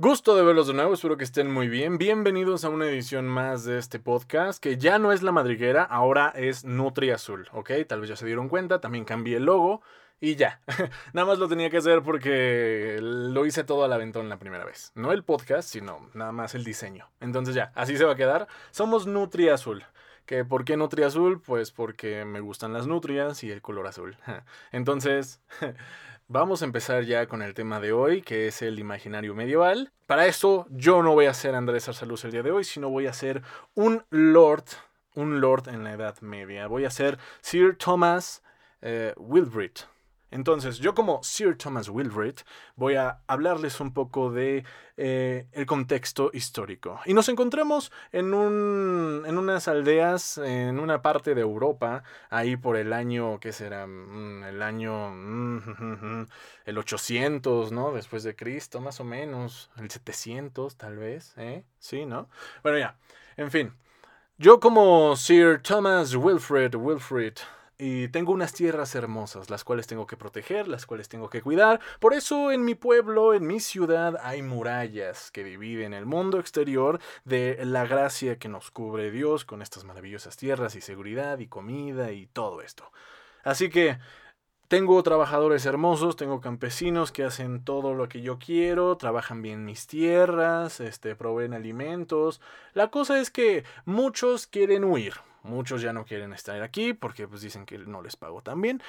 Gusto de verlos de nuevo, espero que estén muy bien. Bienvenidos a una edición más de este podcast, que ya no es la madriguera, ahora es Nutri Azul, ¿ok? Tal vez ya se dieron cuenta, también cambié el logo y ya. nada más lo tenía que hacer porque lo hice todo al aventón la primera vez. No el podcast, sino nada más el diseño. Entonces ya, así se va a quedar. Somos Nutri Azul. ¿Que ¿Por qué Nutri Azul? Pues porque me gustan las nutrias y el color azul. Entonces... Vamos a empezar ya con el tema de hoy, que es el imaginario medieval. Para esto, yo no voy a ser Andrés Arsaluz el día de hoy, sino voy a ser un lord, un lord en la Edad Media. Voy a ser Sir Thomas eh. Entonces, yo como Sir Thomas Wilbrit voy a hablarles un poco de eh, el contexto histórico. Y nos encontramos en, un, en unas aldeas, en una parte de Europa, ahí por el año, ¿qué será? Mm, el año, mm, el 800, ¿no? Después de Cristo, más o menos, el 700 tal vez, ¿eh? Sí, ¿no? Bueno, ya, en fin. Yo como Sir Thomas Wilfred Wilfrid y tengo unas tierras hermosas, las cuales tengo que proteger, las cuales tengo que cuidar. Por eso en mi pueblo, en mi ciudad, hay murallas que dividen el mundo exterior de la gracia que nos cubre Dios con estas maravillosas tierras y seguridad y comida y todo esto. Así que tengo trabajadores hermosos, tengo campesinos que hacen todo lo que yo quiero, trabajan bien mis tierras, este, proveen alimentos. La cosa es que muchos quieren huir, Muchos ya no quieren estar aquí porque pues dicen que no les pago tan bien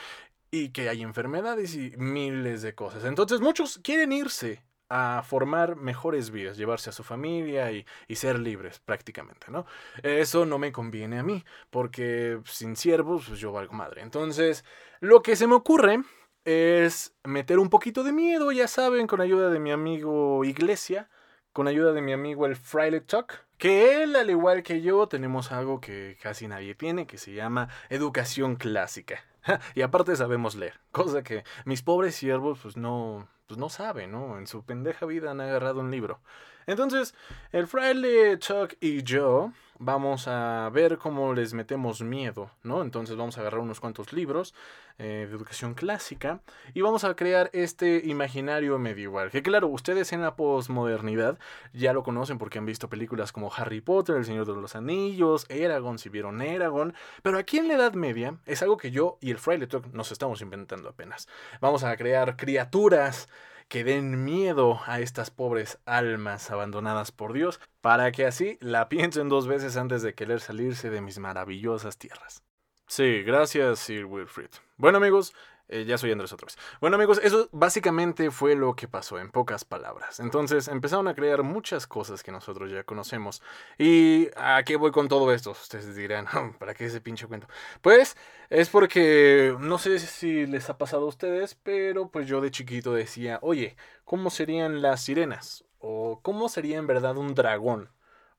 y que hay enfermedades y miles de cosas. Entonces muchos quieren irse a formar mejores vidas, llevarse a su familia y, ser libres prácticamente, ¿no? Eso no me conviene a mí, porque sin siervos pues yo valgo madre. Entonces, lo que se me ocurre es meter un poquito de miedo, ya saben, con ayuda de mi amigo Iglesia, con ayuda de mi amigo el Fraile Talk, que él, al igual que yo, tenemos algo que casi nadie tiene, que se llama educación clásica. y aparte sabemos leer, cosa que mis pobres siervos pues no, pues no saben, ¿no? En su pendeja vida han agarrado un libro. Entonces, el fraile Chuck y yo vamos a ver cómo les metemos miedo, ¿no? Entonces vamos a agarrar unos cuantos libros eh, de educación clásica y vamos a crear este imaginario medieval. Que claro, ustedes en la posmodernidad ya lo conocen porque han visto películas como Harry Potter, El Señor de los Anillos, Eragon, si vieron Eragon, pero aquí en la Edad Media es algo que yo y el Fraile Talk nos estamos inventando apenas. Vamos a crear criaturas que den miedo a estas pobres almas abandonadas por Dios, para que así la piensen dos veces antes de querer salirse de mis maravillosas tierras. Sí, gracias, Sir Wilfrid. Bueno, amigos, eh, ya soy Andrés vez. Bueno amigos, eso básicamente fue lo que pasó en pocas palabras. Entonces empezaron a crear muchas cosas que nosotros ya conocemos. ¿Y a qué voy con todo esto? Ustedes dirán, ¿para qué ese pinche cuento? Pues es porque no sé si les ha pasado a ustedes, pero pues yo de chiquito decía, oye, ¿cómo serían las sirenas? ¿O cómo sería en verdad un dragón?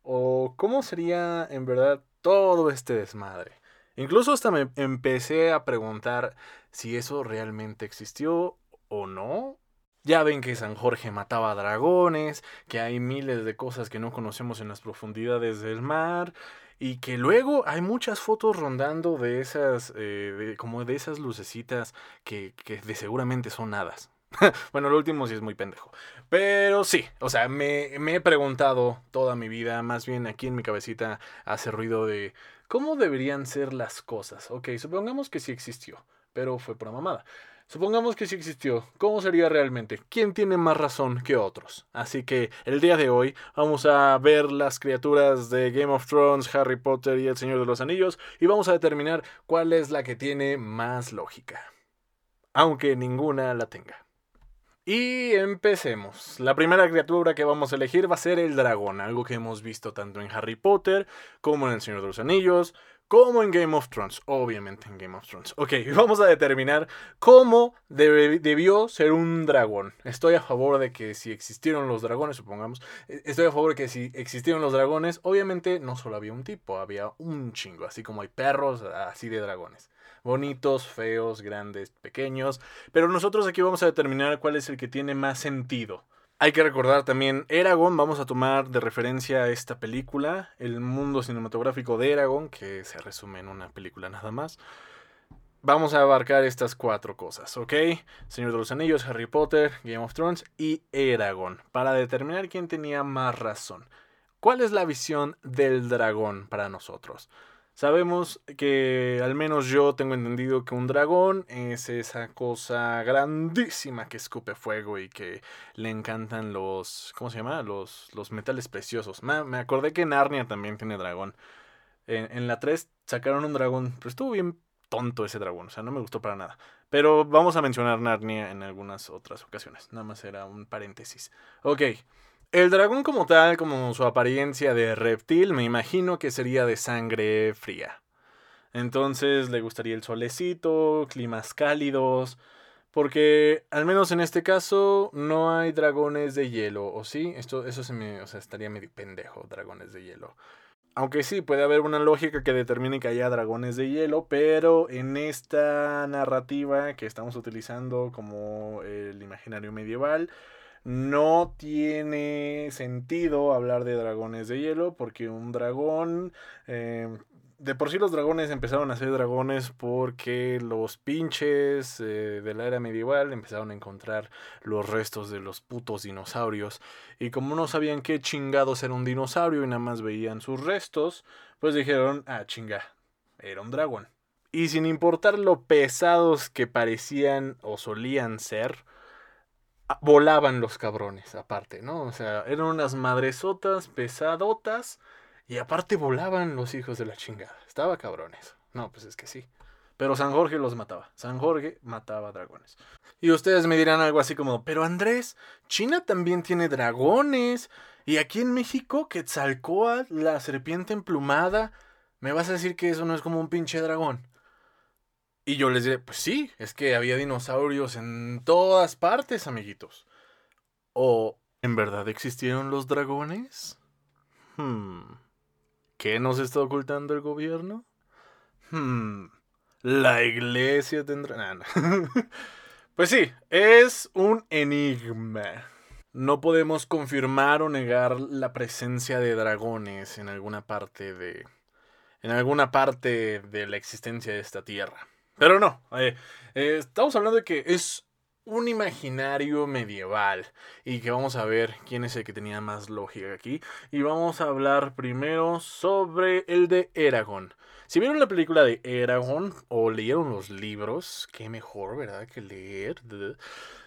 ¿O cómo sería en verdad todo este desmadre? Incluso hasta me empecé a preguntar si eso realmente existió o no. Ya ven que San Jorge mataba dragones, que hay miles de cosas que no conocemos en las profundidades del mar y que luego hay muchas fotos rondando de esas, eh, como de esas lucecitas que, que de seguramente son hadas. bueno, lo último sí es muy pendejo. Pero sí, o sea, me, me, he preguntado toda mi vida, más bien aquí en mi cabecita hace ruido de cómo deberían ser las cosas. Ok, supongamos que sí existió pero fue por mamada. Supongamos que sí existió. ¿Cómo sería realmente? ¿Quién tiene más razón que otros? Así que el día de hoy vamos a ver las criaturas de Game of Thrones, Harry Potter y El Señor de los Anillos y vamos a determinar cuál es la que tiene más lógica. Aunque ninguna la tenga. Y empecemos. La primera criatura que vamos a elegir va a ser el dragón, algo que hemos visto tanto en Harry Potter como en El Señor de los Anillos, como en Game of Thrones, obviamente en Game of Thrones. Ok, vamos a determinar cómo debió ser un dragón. Estoy a favor de que si existieron los dragones, supongamos, e, estoy a favor de que si existieron los dragones, obviamente no solo había un tipo, había un chingo, así como hay perros así de dragones. Bonitos, feos, grandes, pequeños. Pero nosotros aquí vamos a determinar cuál es el que tiene más sentido. Hay que recordar también Eragon, vamos a tomar de referencia a esta película, el mundo cinematográfico de Eragon, que se resume en una película nada más. vamos a abarcar estas cuatro cosas, ¿ok? Señor de los Anillos, Harry Potter, Game of Thrones y Eragon, para determinar quién tenía más razón. ¿Cuál es la visión del dragón para nosotros? Sabemos que al menos yo tengo entendido que un dragón es esa cosa grandísima que escupe fuego y que le encantan los... ¿Cómo se llama? Los, los metales preciosos. Me, acordé que Narnia también tiene dragón. En, en la 3 sacaron un dragón, pero estuvo bien tonto ese dragón, o sea, no me gustó para nada. Pero vamos a mencionar Narnia en algunas otras ocasiones, nada más era un paréntesis. Ok, el dragón como tal, como su apariencia de reptil, me imagino que sería de sangre fría. Entonces le gustaría el solecito, climas cálidos, porque al menos en este caso no hay dragones de hielo, ¿o sí? Esto, eso se me, o sea, estaría medio pendejo, dragones de hielo. Aunque sí, puede haber una lógica que determine que haya dragones de hielo, pero en esta narrativa que estamos utilizando como el imaginario medieval, no tiene sentido hablar de dragones de hielo porque un dragón... Eh, de por sí los dragones empezaron a ser dragones porque los pinches eh, de la era medieval empezaron a encontrar los restos de los putos dinosaurios. Y como no sabían qué chingados era un dinosaurio y nada más veían sus restos, pues dijeron, ah, chinga, era un dragón. Y sin importar lo pesados que parecían o solían ser, volaban los cabrones, aparte, ¿no? O sea, eran unas madresotas pesadotas y aparte volaban los hijos de la chingada. Estaba cabrones. No, pues es que sí. Pero San Jorge los mataba. San Jorge mataba dragones. Y ustedes me dirán algo así como, pero Andrés, China también tiene dragones. Y aquí en México, Quetzalcoatl, la serpiente emplumada, ¿me vas a decir que eso no es como un pinche dragón? Y yo les diré, pues sí, es que había dinosaurios en todas partes, amiguitos. ¿O en verdad existieron los dragones? Hmm. ¿Qué nos está ocultando el gobierno? Hmm. La iglesia tendrá... pues sí, es un enigma. No podemos confirmar o negar la presencia de dragones en alguna parte de... en alguna parte de la existencia de esta tierra. Pero no, eh, eh, estamos hablando de que es un imaginario medieval y que vamos a ver quién es el que tenía más lógica aquí. Y vamos a hablar primero sobre el de Eragon. Si vieron la película de Eragon o leyeron los libros, qué mejor, ¿verdad? Que leer.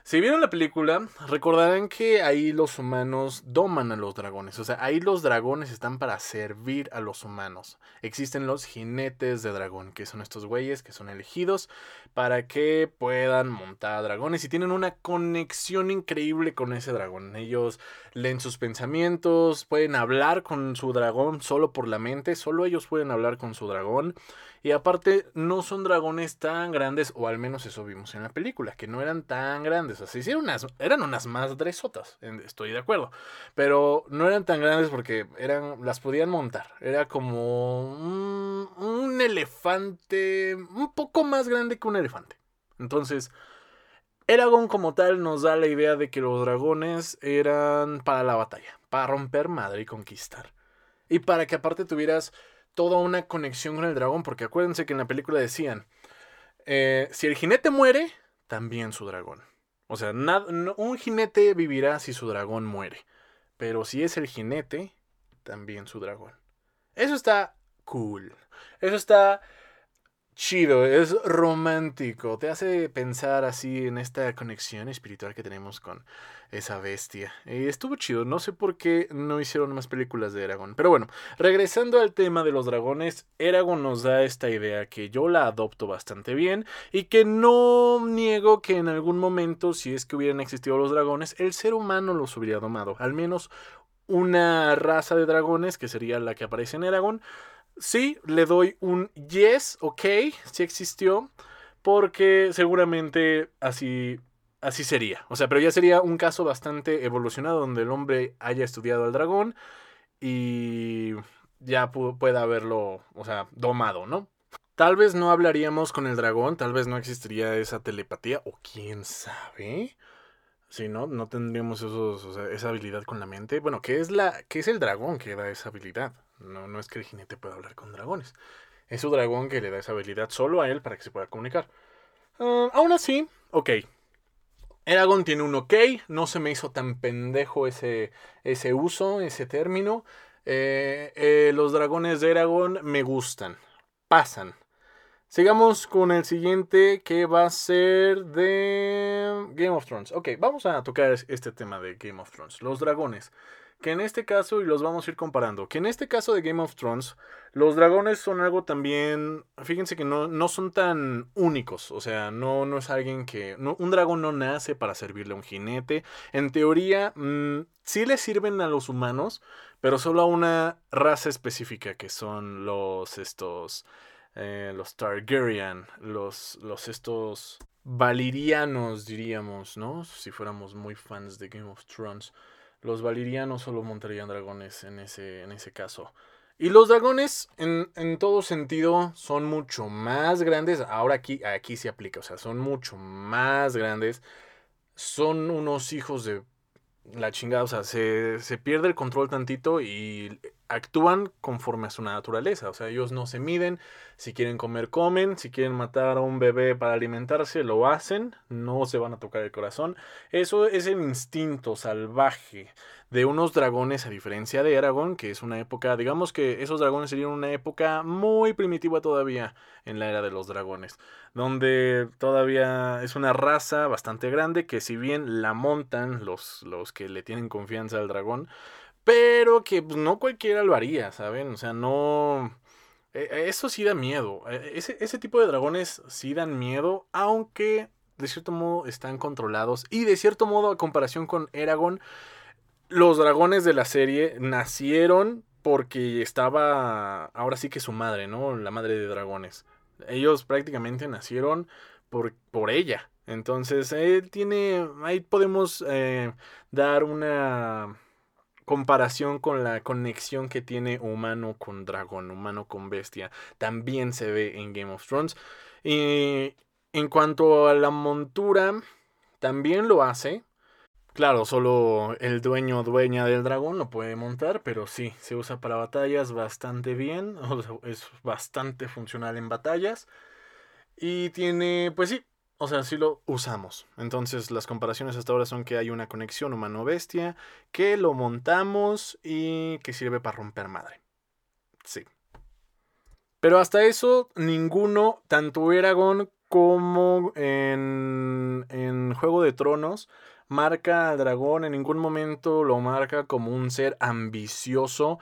Si vieron la película, recordarán que ahí los humanos doman a los dragones. O sea, ahí los dragones están para servir a los humanos. Existen los jinetes de dragón, que son estos güeyes que son elegidos para que puedan montar dragones y tienen una conexión increíble con ese dragón. Ellos leen sus pensamientos, pueden hablar con su dragón solo por la mente, solo ellos pueden hablar con su dragón. Y aparte, no son dragones tan grandes, o al menos eso vimos en la película, que no eran tan grandes. O sea, hicieron unas, eran unas madresotas, estoy de acuerdo. Pero no eran tan grandes porque eran, las podían montar. Era como un, un elefante, un poco más grande que un elefante. Entonces, Eragon como tal nos da la idea de que los dragones eran para la batalla, para romper madre y conquistar. Y para que aparte tuvieras toda una conexión con el dragón, porque acuérdense que en la película decían, eh, si el jinete muere, también su dragón. O sea, un jinete vivirá si su dragón muere, pero si es el jinete, también su dragón. Eso está cool. Eso está chido, es romántico, te hace pensar así en esta conexión espiritual que tenemos con esa bestia. Y estuvo chido, no sé por qué no hicieron más películas de Eragon. Pero bueno, regresando al tema de los dragones, Eragon nos da esta idea que yo la adopto bastante bien y que no niego que en algún momento, si es que hubieran existido los dragones, el ser humano los hubiera domado. Al menos una raza de dragones, que sería la que aparece en Eragon, sí, le doy un yes, ok, sí existió, porque seguramente así, así sería. O sea, pero ya sería un caso bastante evolucionado donde el hombre haya estudiado al dragón y ya pueda haberlo, o sea, domado, ¿no? Tal vez no hablaríamos con el dragón, tal vez no existiría esa telepatía, o quién sabe. Si no, no tendríamos esos, esa habilidad con la mente. Bueno, ¿qué es, la, ¿qué es el dragón que da esa habilidad? No, no es que el jinete pueda hablar con dragones. Es su dragón que le da esa habilidad solo a él para que se pueda comunicar. Ah, aún así, ok. Eragon tiene un ok, no se me hizo tan pendejo ese, ese uso, ese término. Eh, eh, los dragones de Eragon me gustan, pasan. Sigamos con el siguiente que va a ser de Game of Thrones. Ok, vamos a tocar este tema de Game of Thrones, los dragones que en este caso, y los vamos a ir comparando, que en este caso de Game of Thrones, los dragones son algo también, fíjense que no, no son tan únicos, o sea, no, no es alguien que, un dragón no nace para servirle a un jinete, en teoría mm, sí le sirven a los humanos, pero solo a una raza específica, que son los, estos, eh, los Targaryen, los, los, estos valirianos, diríamos, ¿no? Si fuéramos muy fans de Game of Thrones. Los valirianos solo montarían dragones en ese, en ese caso. Y los dragones, en, en, todo sentido, son mucho más grandes. Ahora aquí, aquí se aplica, o sea, son mucho más grandes. Son unos hijos de la chingada, o sea, se, se pierde el control tantito y actúan conforme a su naturaleza. O sea, ellos no se miden. Si quieren comer, comen. Si quieren matar a un bebé para alimentarse, lo hacen. No se van a tocar el corazón. Eso es el instinto salvaje de unos dragones, a diferencia de Aragón, que es una época, digamos que esos dragones serían una época muy primitiva todavía en la era de los dragones, donde todavía es una raza bastante grande que si bien la montan los, los que le tienen confianza al dragón, pero que pues, no cualquiera lo haría, ¿saben? O sea, no... E, e, eso sí da miedo. E, ese, ese tipo de dragones sí dan miedo, aunque de cierto modo están controlados. Y de cierto modo, a comparación con Eragon, los dragones de la serie nacieron porque estaba ahora sí que su madre, ¿no? La madre de dragones. Ellos prácticamente nacieron por, por ella. Entonces, él tiene, ahí podemos eh, dar una comparación con la conexión que tiene humano con dragón, humano con bestia, también se ve en Game of Thrones. Y en cuanto a la montura, también lo hace. Claro, solo el dueño o dueña del dragón lo puede montar, pero sí, se usa para batallas bastante bien, es bastante funcional en batallas. Y tiene, pues sí, o sea, sí lo usamos. Entonces las comparaciones hasta ahora son que hay una conexión humano-bestia, que lo montamos y que sirve para romper madre. Sí. Pero hasta eso, ninguno, tanto Eragon como en, en Juego de Tronos, marca al dragón, en ningún momento lo marca como un ser ambicioso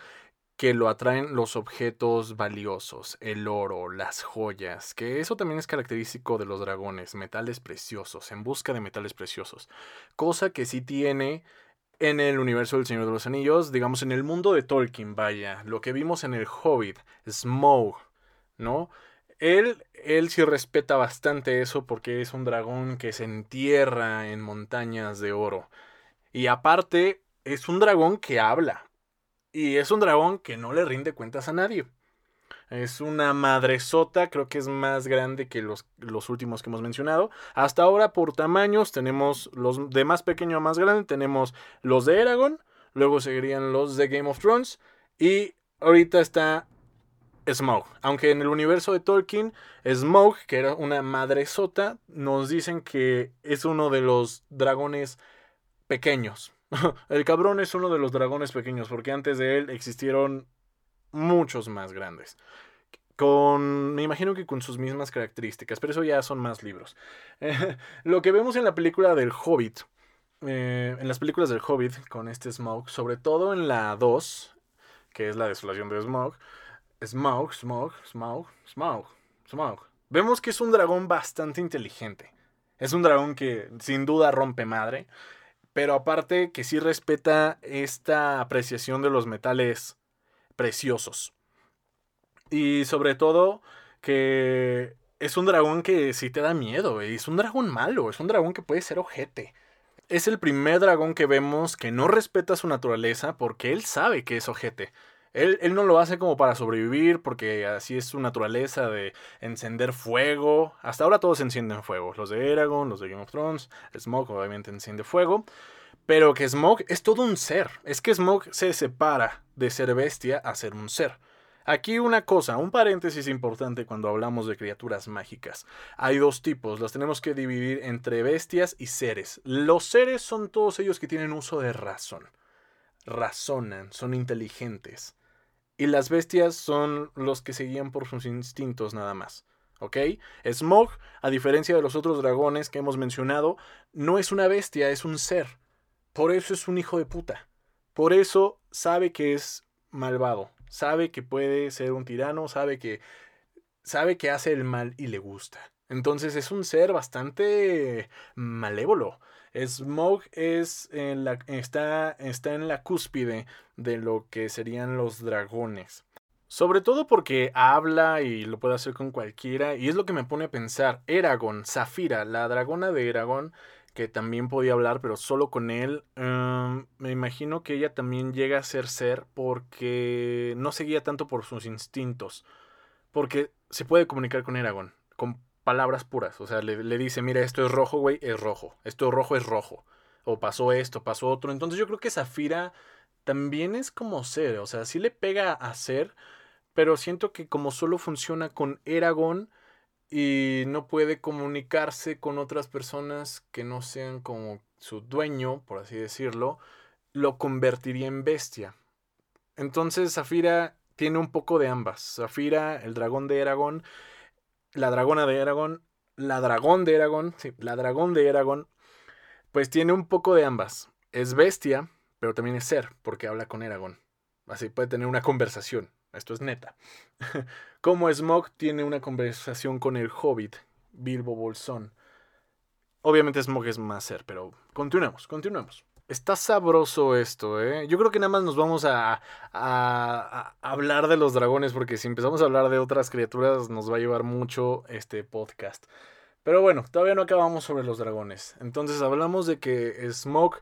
que lo atraen los objetos valiosos, el oro, las joyas, que eso también es característico de los dragones, metales preciosos, en busca de metales preciosos, cosa que sí tiene en el universo del Señor de los Anillos, digamos en el mundo de Tolkien, vaya, lo que vimos en el Hobbit, Smaug, ¿no? Él, él sí respeta bastante eso porque es un dragón que se entierra en montañas de oro. Y aparte, es un dragón que habla, y es un dragón que no le rinde cuentas a nadie. Es una madresota, creo que es más grande que los, los, últimos que hemos mencionado. Hasta ahora, por tamaños, tenemos los de más pequeño a más grande. Tenemos los de Eragon, luego seguirían los de Game of Thrones. Y ahorita está Smaug. Aunque en el universo de Tolkien, Smaug, que era una madresota, nos dicen que es uno de los dragones pequeños. el cabrón es uno de los dragones pequeños, porque antes de él existieron muchos más grandes. Con, me imagino que con sus mismas características, pero eso ya son más libros. lo que vemos en la película del Hobbit, eh, en las películas del Hobbit con este Smaug, sobre todo en la 2, que es la desolación de Smaug, Smaug, Smaug, Smaug, Smaug, Smaug. Vemos que es un dragón bastante inteligente. Es un dragón que sin duda rompe madre pero aparte que sí respeta esta apreciación de los metales preciosos. Y sobre todo que es un dragón que sí te da miedo, es un dragón malo, es un dragón que puede ser ojete. Es el primer dragón que vemos que no respeta su naturaleza porque él sabe que es ojete. Él, no lo hace como para sobrevivir, porque así es su naturaleza de encender fuego. Hasta ahora todos encienden fuego. Los de Eragon, los de Game of Thrones, Smoke obviamente enciende fuego. Pero que Smoke es todo un ser. Es que Smoke se separa de ser bestia a ser un ser. Aquí una cosa, un paréntesis importante cuando hablamos de criaturas mágicas. Hay dos tipos, las tenemos que dividir entre bestias y seres. Los seres son todos ellos que tienen uso de razón. Razonan, son inteligentes. Y las bestias son los que se guían por sus instintos nada más. ¿Ok? Smog, a diferencia de los otros dragones que hemos mencionado, no es una bestia, es un ser. Por eso es un hijo de puta. Por eso sabe que es malvado, sabe que puede ser un tirano, sabe que sabe que hace el mal y le gusta. Entonces es un ser bastante malévolo. Smog es en la, está, en la cúspide de lo que serían los dragones. Sobre todo porque habla y lo puede hacer con cualquiera. Y es lo que me pone a pensar. Eragon, Zafira, la dragona de Eragon, que también podía hablar, pero solo con él. Em, me imagino que ella también llega a ser ser porque no seguía tanto por sus instintos. Porque se puede comunicar con Eragon, palabras puras. O sea, le, le dice, mira, esto es rojo, güey, es rojo. Esto es rojo es rojo. O pasó esto, pasó otro. Entonces yo creo que Zafira también es como ser. O sea, sí le pega a ser, pero siento que como solo funciona con Eragon y no puede comunicarse con otras personas que no sean como su dueño, por así decirlo, lo convertiría en bestia. Entonces Zafira tiene un poco de ambas. Zafira, el dragón de Eragon, la dragona de Eragon, la dragón de Eragon, sí, la dragón de Eragon, pues tiene un poco de ambas. Es bestia, pero también es ser, porque habla con Eragon. Así puede tener una conversación. Esto es neta. Como Smog tiene una conversación con el hobbit, Bilbo Bolsón. Obviamente Smog es más ser, pero continuemos, continuemos. Está sabroso esto, ¿eh? Yo creo que nada más nos vamos a, a, hablar de los dragones, porque si empezamos a hablar de otras criaturas nos va a llevar mucho este podcast. Pero bueno, todavía no acabamos sobre los dragones. Entonces hablamos de que Smog,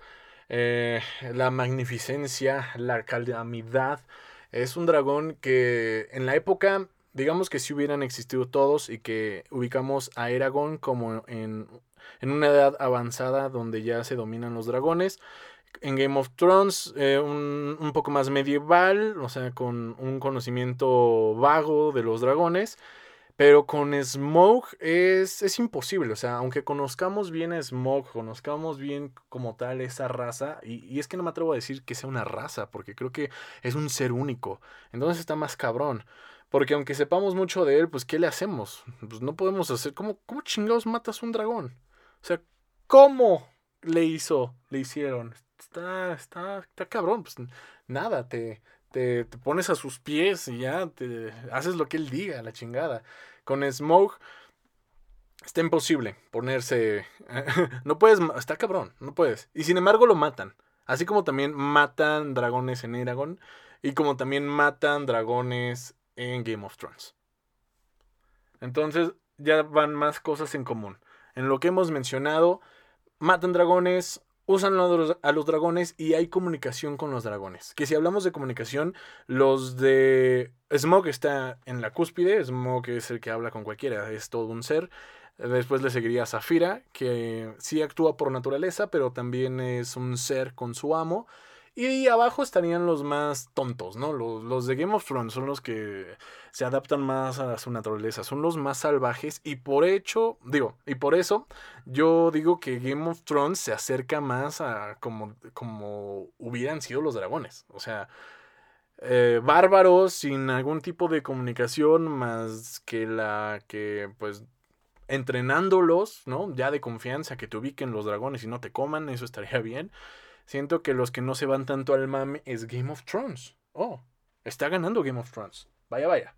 eh, la magnificencia, la calamidad, es un dragón que en la época, digamos que si hubieran existido todos y que ubicamos a Eragon como en, en una edad avanzada donde ya se dominan los dragones. En Game of Thrones, eh, un, un, poco más medieval, o sea, con un conocimiento vago de los dragones. Pero con Smoke es, es imposible. O sea, aunque conozcamos bien a Smoke, conozcamos bien como tal esa raza, y, y, es que no me atrevo a decir que sea una raza, porque creo que es un ser único. Entonces está más cabrón. Porque aunque sepamos mucho de él, pues ¿qué le hacemos? Pues no podemos hacer. ¿Cómo, cómo chingados matas un dragón? O sea, ¿cómo le hizo? Le hicieron. Está, está, está cabrón. Pues nada, te, te, te, pones a sus pies y ya te haces lo que él diga, la chingada. Con Smoke está imposible ponerse. no puedes. Está cabrón, no puedes. Y sin embargo lo matan. Así como también matan dragones en Eragon. Y como también matan dragones en Game of Thrones. Entonces ya van más cosas en común. En lo que hemos mencionado, matan dragones, usan a los dragones y hay comunicación con los dragones. Que si hablamos de comunicación, los de Smog está en la cúspide, Smog es el que habla con cualquiera, es todo un ser. Después le seguiría Zafira, que sí actúa por naturaleza, pero también es un ser con su amo. Y abajo estarían los más tontos, ¿no? Los, los, de Game of Thrones son los que se adaptan más a su naturaleza, son los más salvajes y por hecho, digo, y por eso yo digo que Game of Thrones se acerca más a como, como hubieran sido los dragones. O sea, eh, bárbaros sin algún tipo de comunicación más que la que pues entrenándolos, ¿no? Ya de confianza, que te ubiquen los dragones y no te coman, eso estaría bien. Siento que los que no se van tanto al mame es Game of Thrones. Oh, está ganando Game of Thrones. Vaya, vaya.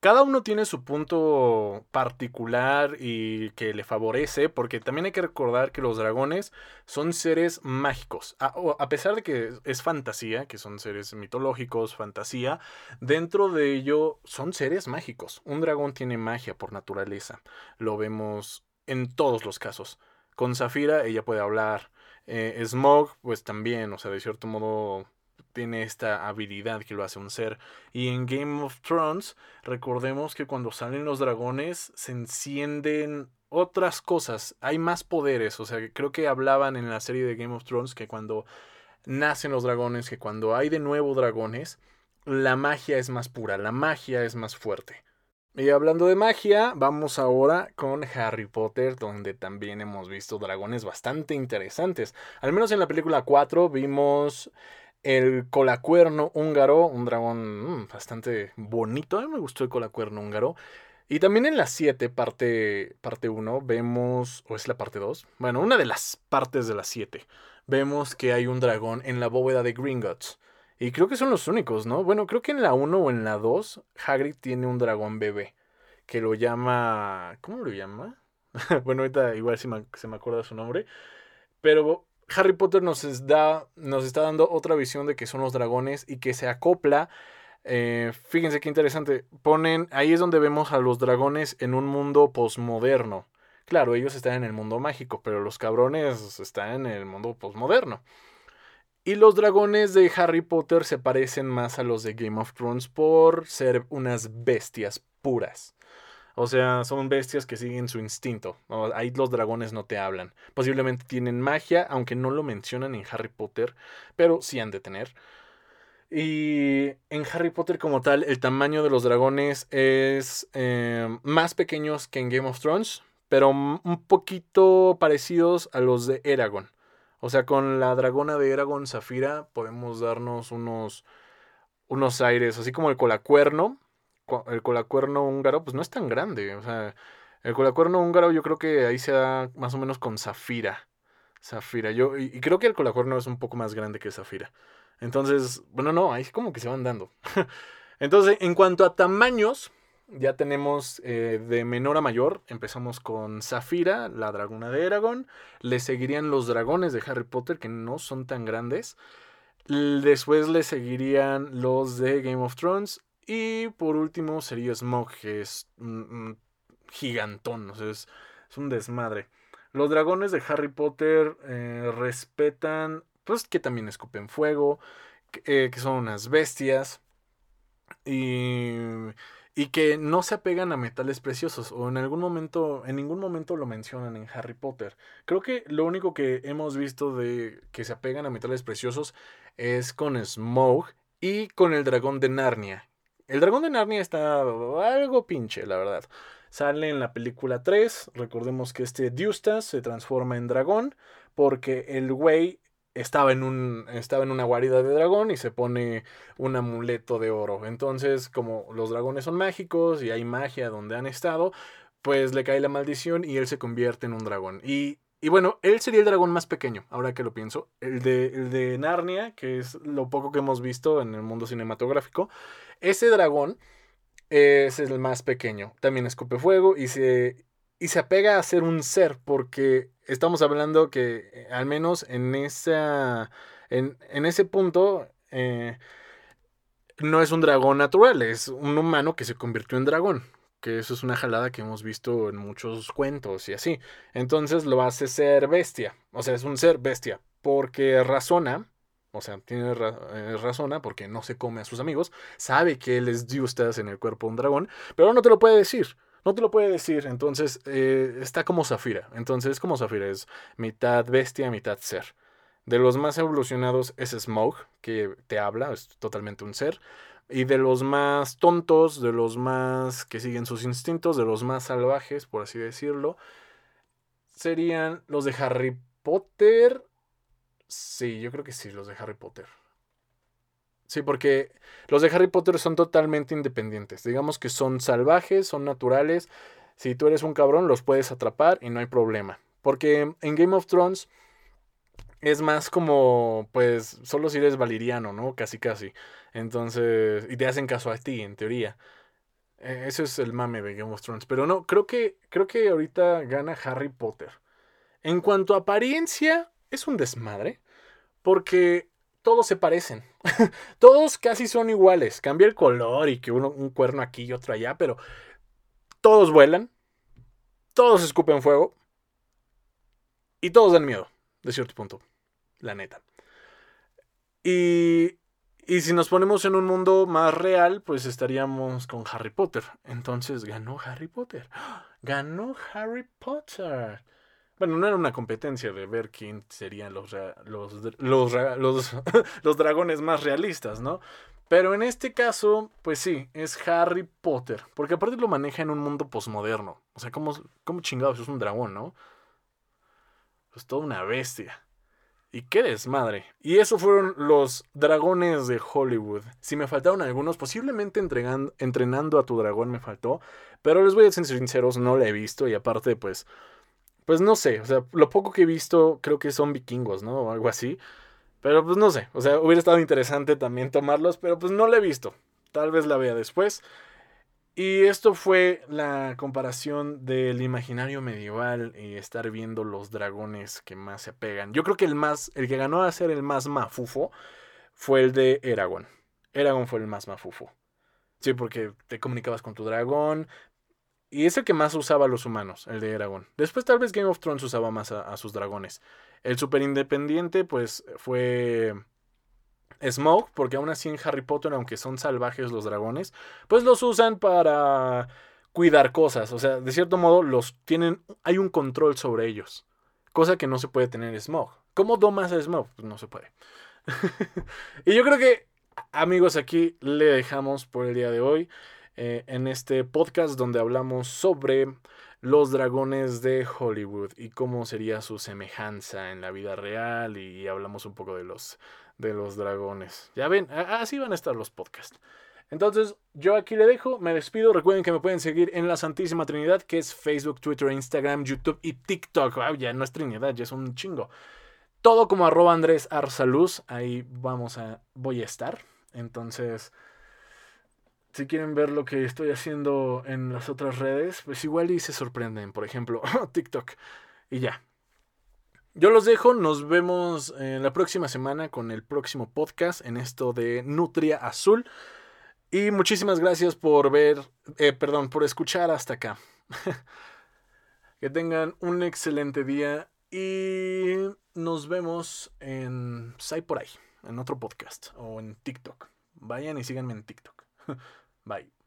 Cada uno tiene su punto particular y que le favorece, porque también hay que recordar que los dragones son seres mágicos. A, a, pesar de que es fantasía, que son seres mitológicos, fantasía, dentro de ello son seres mágicos. Un dragón tiene magia por naturaleza. Lo vemos en todos los casos. Con Zafira ella puede hablar, eh, Smog, pues también, o sea, de cierto modo tiene esta habilidad que lo hace un ser. Y en Game of Thrones, recordemos que cuando salen los dragones se encienden otras cosas, hay más poderes, o sea, creo que hablaban en la serie de Game of Thrones que cuando nacen los dragones, que cuando hay de nuevo dragones, la magia es más pura, la magia es más fuerte. Y hablando de magia, vamos ahora con Harry Potter, donde también hemos visto dragones bastante interesantes. Al menos en la película 4 vimos el colacuerno húngaro, un dragón mm, bastante bonito. A mí me gustó el colacuerno húngaro. Y también en la 7, parte, parte 1, vemos, o es la parte 2, bueno, una de las partes de la 7, vemos que hay un dragón en la bóveda de Gringotts. Y creo que son los únicos, ¿no? Bueno, creo que en la 1 o en la 2, Hagrid tiene un dragón bebé. Que lo llama. ¿Cómo lo llama? bueno, ahorita igual si se me acuerda su nombre. Pero Harry Potter nos, da, nos está dando otra visión de que son los dragones y que se acopla. Eh, fíjense qué interesante. Ponen. Ahí es donde vemos a los dragones en un mundo posmoderno. Claro, ellos están en el mundo mágico, pero los cabrones están en el mundo posmoderno. Y los dragones de Harry Potter se parecen más a los de Game of Thrones por ser unas bestias puras. O sea, son bestias que siguen su instinto. Ahí los dragones no te hablan. Posiblemente tienen magia, aunque no lo mencionan en Harry Potter, pero sí han de tener. Y en Harry Potter como tal, el tamaño de los dragones es eh, más pequeños que en Game of Thrones, pero un poquito parecidos a los de Eragon. O sea, con la dragona de Eragon Zafira podemos darnos unos, unos aires, así como el colacuerno. El colacuerno húngaro, pues no es tan grande. O sea, el colacuerno húngaro yo creo que ahí se da más o menos con Zafira. Zafira. Yo, y, creo que el colacuerno es un poco más grande que Zafira. Entonces, bueno, no, ahí como que se van dando. Entonces, en cuanto a tamaños, ya tenemos eh, de menor a mayor. Empezamos con Zafira, la dragona de Eragon. Le seguirían los dragones de Harry Potter, que no son tan grandes. Después le seguirían los de Game of Thrones. Y por último sería Smog, que es gigantón. O sea, es, un desmadre. Los dragones de Harry Potter eh, respetan, pues que también escupen fuego, que eh, son unas bestias. Y y que no se apegan a metales preciosos o en algún momento, en ningún momento lo mencionan en Harry Potter. Creo que lo único que hemos visto de que se apegan a metales preciosos es con Smoke y con el dragón de Narnia. El dragón de Narnia está algo pinche, la verdad. Sale en la película 3, recordemos que este Diustas se transforma en dragón porque el güey estaba en, un, estaba en una guarida de dragón y se pone un amuleto de oro. Entonces, como los dragones son mágicos y hay magia donde han estado, pues le cae la maldición y él se convierte en un dragón. Y, y bueno, él sería el dragón más pequeño, ahora que lo pienso. El de, el de Narnia, que es lo poco que hemos visto en el mundo cinematográfico. Ese dragón es el más pequeño. También escupe fuego y se, y se apega a ser un ser, porque estamos hablando que eh, al menos en, esa, en, ese punto eh, no es un dragón natural, es un humano que se convirtió en dragón. Que eso es una jalada que hemos visto en muchos cuentos y así. Entonces lo hace ser bestia. O sea, es un ser bestia. Porque razona, o sea, tiene eh, razona porque no se come a sus amigos, sabe que él es Diostas en el cuerpo de un dragón, pero no te lo puede decir no te lo puede decir. Entonces, eh, está como Zafira. Entonces, como Zafira es mitad bestia, mitad ser. De los más evolucionados es Smoke, que te habla, es totalmente un ser. Y de los más tontos, de los más que siguen sus instintos, de los más salvajes, por así decirlo, serían los de Harry Potter. Sí, yo creo que sí, los de Harry Potter. Sí, porque los de Harry Potter son totalmente independientes. Digamos que son salvajes, son naturales. Si tú eres un cabrón, los puedes atrapar y no hay problema. Porque en Game of Thrones es más como, pues, solo si eres valiriano, ¿no? Casi, casi. Entonces, y te hacen caso a ti, en teoría. E, Eso es el mame de Game of Thrones. Pero no, creo que, creo que ahorita gana Harry Potter. En cuanto a apariencia, es un desmadre. Porque todos se parecen. todos casi son iguales. Cambia el color y que uno un cuerno aquí y otro allá, pero todos vuelan. Todos escupen fuego. Y todos dan miedo, de cierto punto. La neta. Y, y si nos ponemos en un mundo más real, pues estaríamos con Harry Potter. Entonces ganó Harry Potter. Ganó Harry Potter. Bueno, no era una competencia de ver quién serían los, los, los, los, dragones más realistas, ¿no? Pero en este caso, pues sí, es Harry Potter. Porque aparte lo maneja en un mundo posmoderno. O sea, ¿cómo, cómo chingados es un dragón, no? Es toda una bestia. Y qué desmadre. Y eso fueron los dragones de Hollywood. Si me faltaron algunos, posiblemente entrenando a tu dragón me faltó. Pero les voy a ser sinceros, no la he visto. Y aparte, pues. Pues no sé. O sea, lo poco que he visto, creo que son vikingos, ¿no? O algo así. Pero pues no sé. O sea, hubiera estado interesante también tomarlos. Pero pues no la he visto. Tal vez la vea después. Y esto fue la comparación del imaginario medieval y estar viendo los dragones que más se apegan. Yo creo que el más, el que ganó a ser el más mafufo fue el de Eragon. Eragon fue el más mafufo. Sí, porque te comunicabas con tu dragón. Y es el que más usaba a los humanos, el de Eragon. Después tal vez Game of Thrones usaba más a, sus dragones. El super independiente, pues, fue Smoke, porque aún así en Harry Potter, aunque son salvajes los dragones, pues los usan para cuidar cosas. O sea, de cierto modo, los tienen. Hay un control sobre ellos. Cosa que no se puede tener Smoke. ¿Cómo domas a Smoke? Pues no se puede. y yo creo que, amigos, aquí le dejamos por el día de hoy. Eh, en este podcast donde hablamos sobre los dragones de Hollywood y cómo sería su semejanza en la vida real y hablamos un poco de los de los dragones. Ya ven, así van a estar los podcasts. Entonces, yo aquí le dejo, me despido. Recuerden que me pueden seguir en la Santísima Trinidad, que es Facebook, Twitter, Instagram, YouTube y TikTok. ya no es Trinidad, ya es un chingo. Todo como arroba Andrés Arsaluz. Ahí vamos a. voy a estar. Entonces. Si quieren ver lo que estoy haciendo en las otras redes, pues igual y se sorprenden. Por ejemplo, TikTok. Y ya. Yo los dejo, nos vemos eh, la próxima semana con el próximo podcast en esto de Nutria Azul. Y muchísimas gracias por ver, eh, perdón, por escuchar hasta acá. que tengan un excelente día y nos vemos en Sai por ahí, en otro podcast o en TikTok. Vayan y síganme en TikTok. mate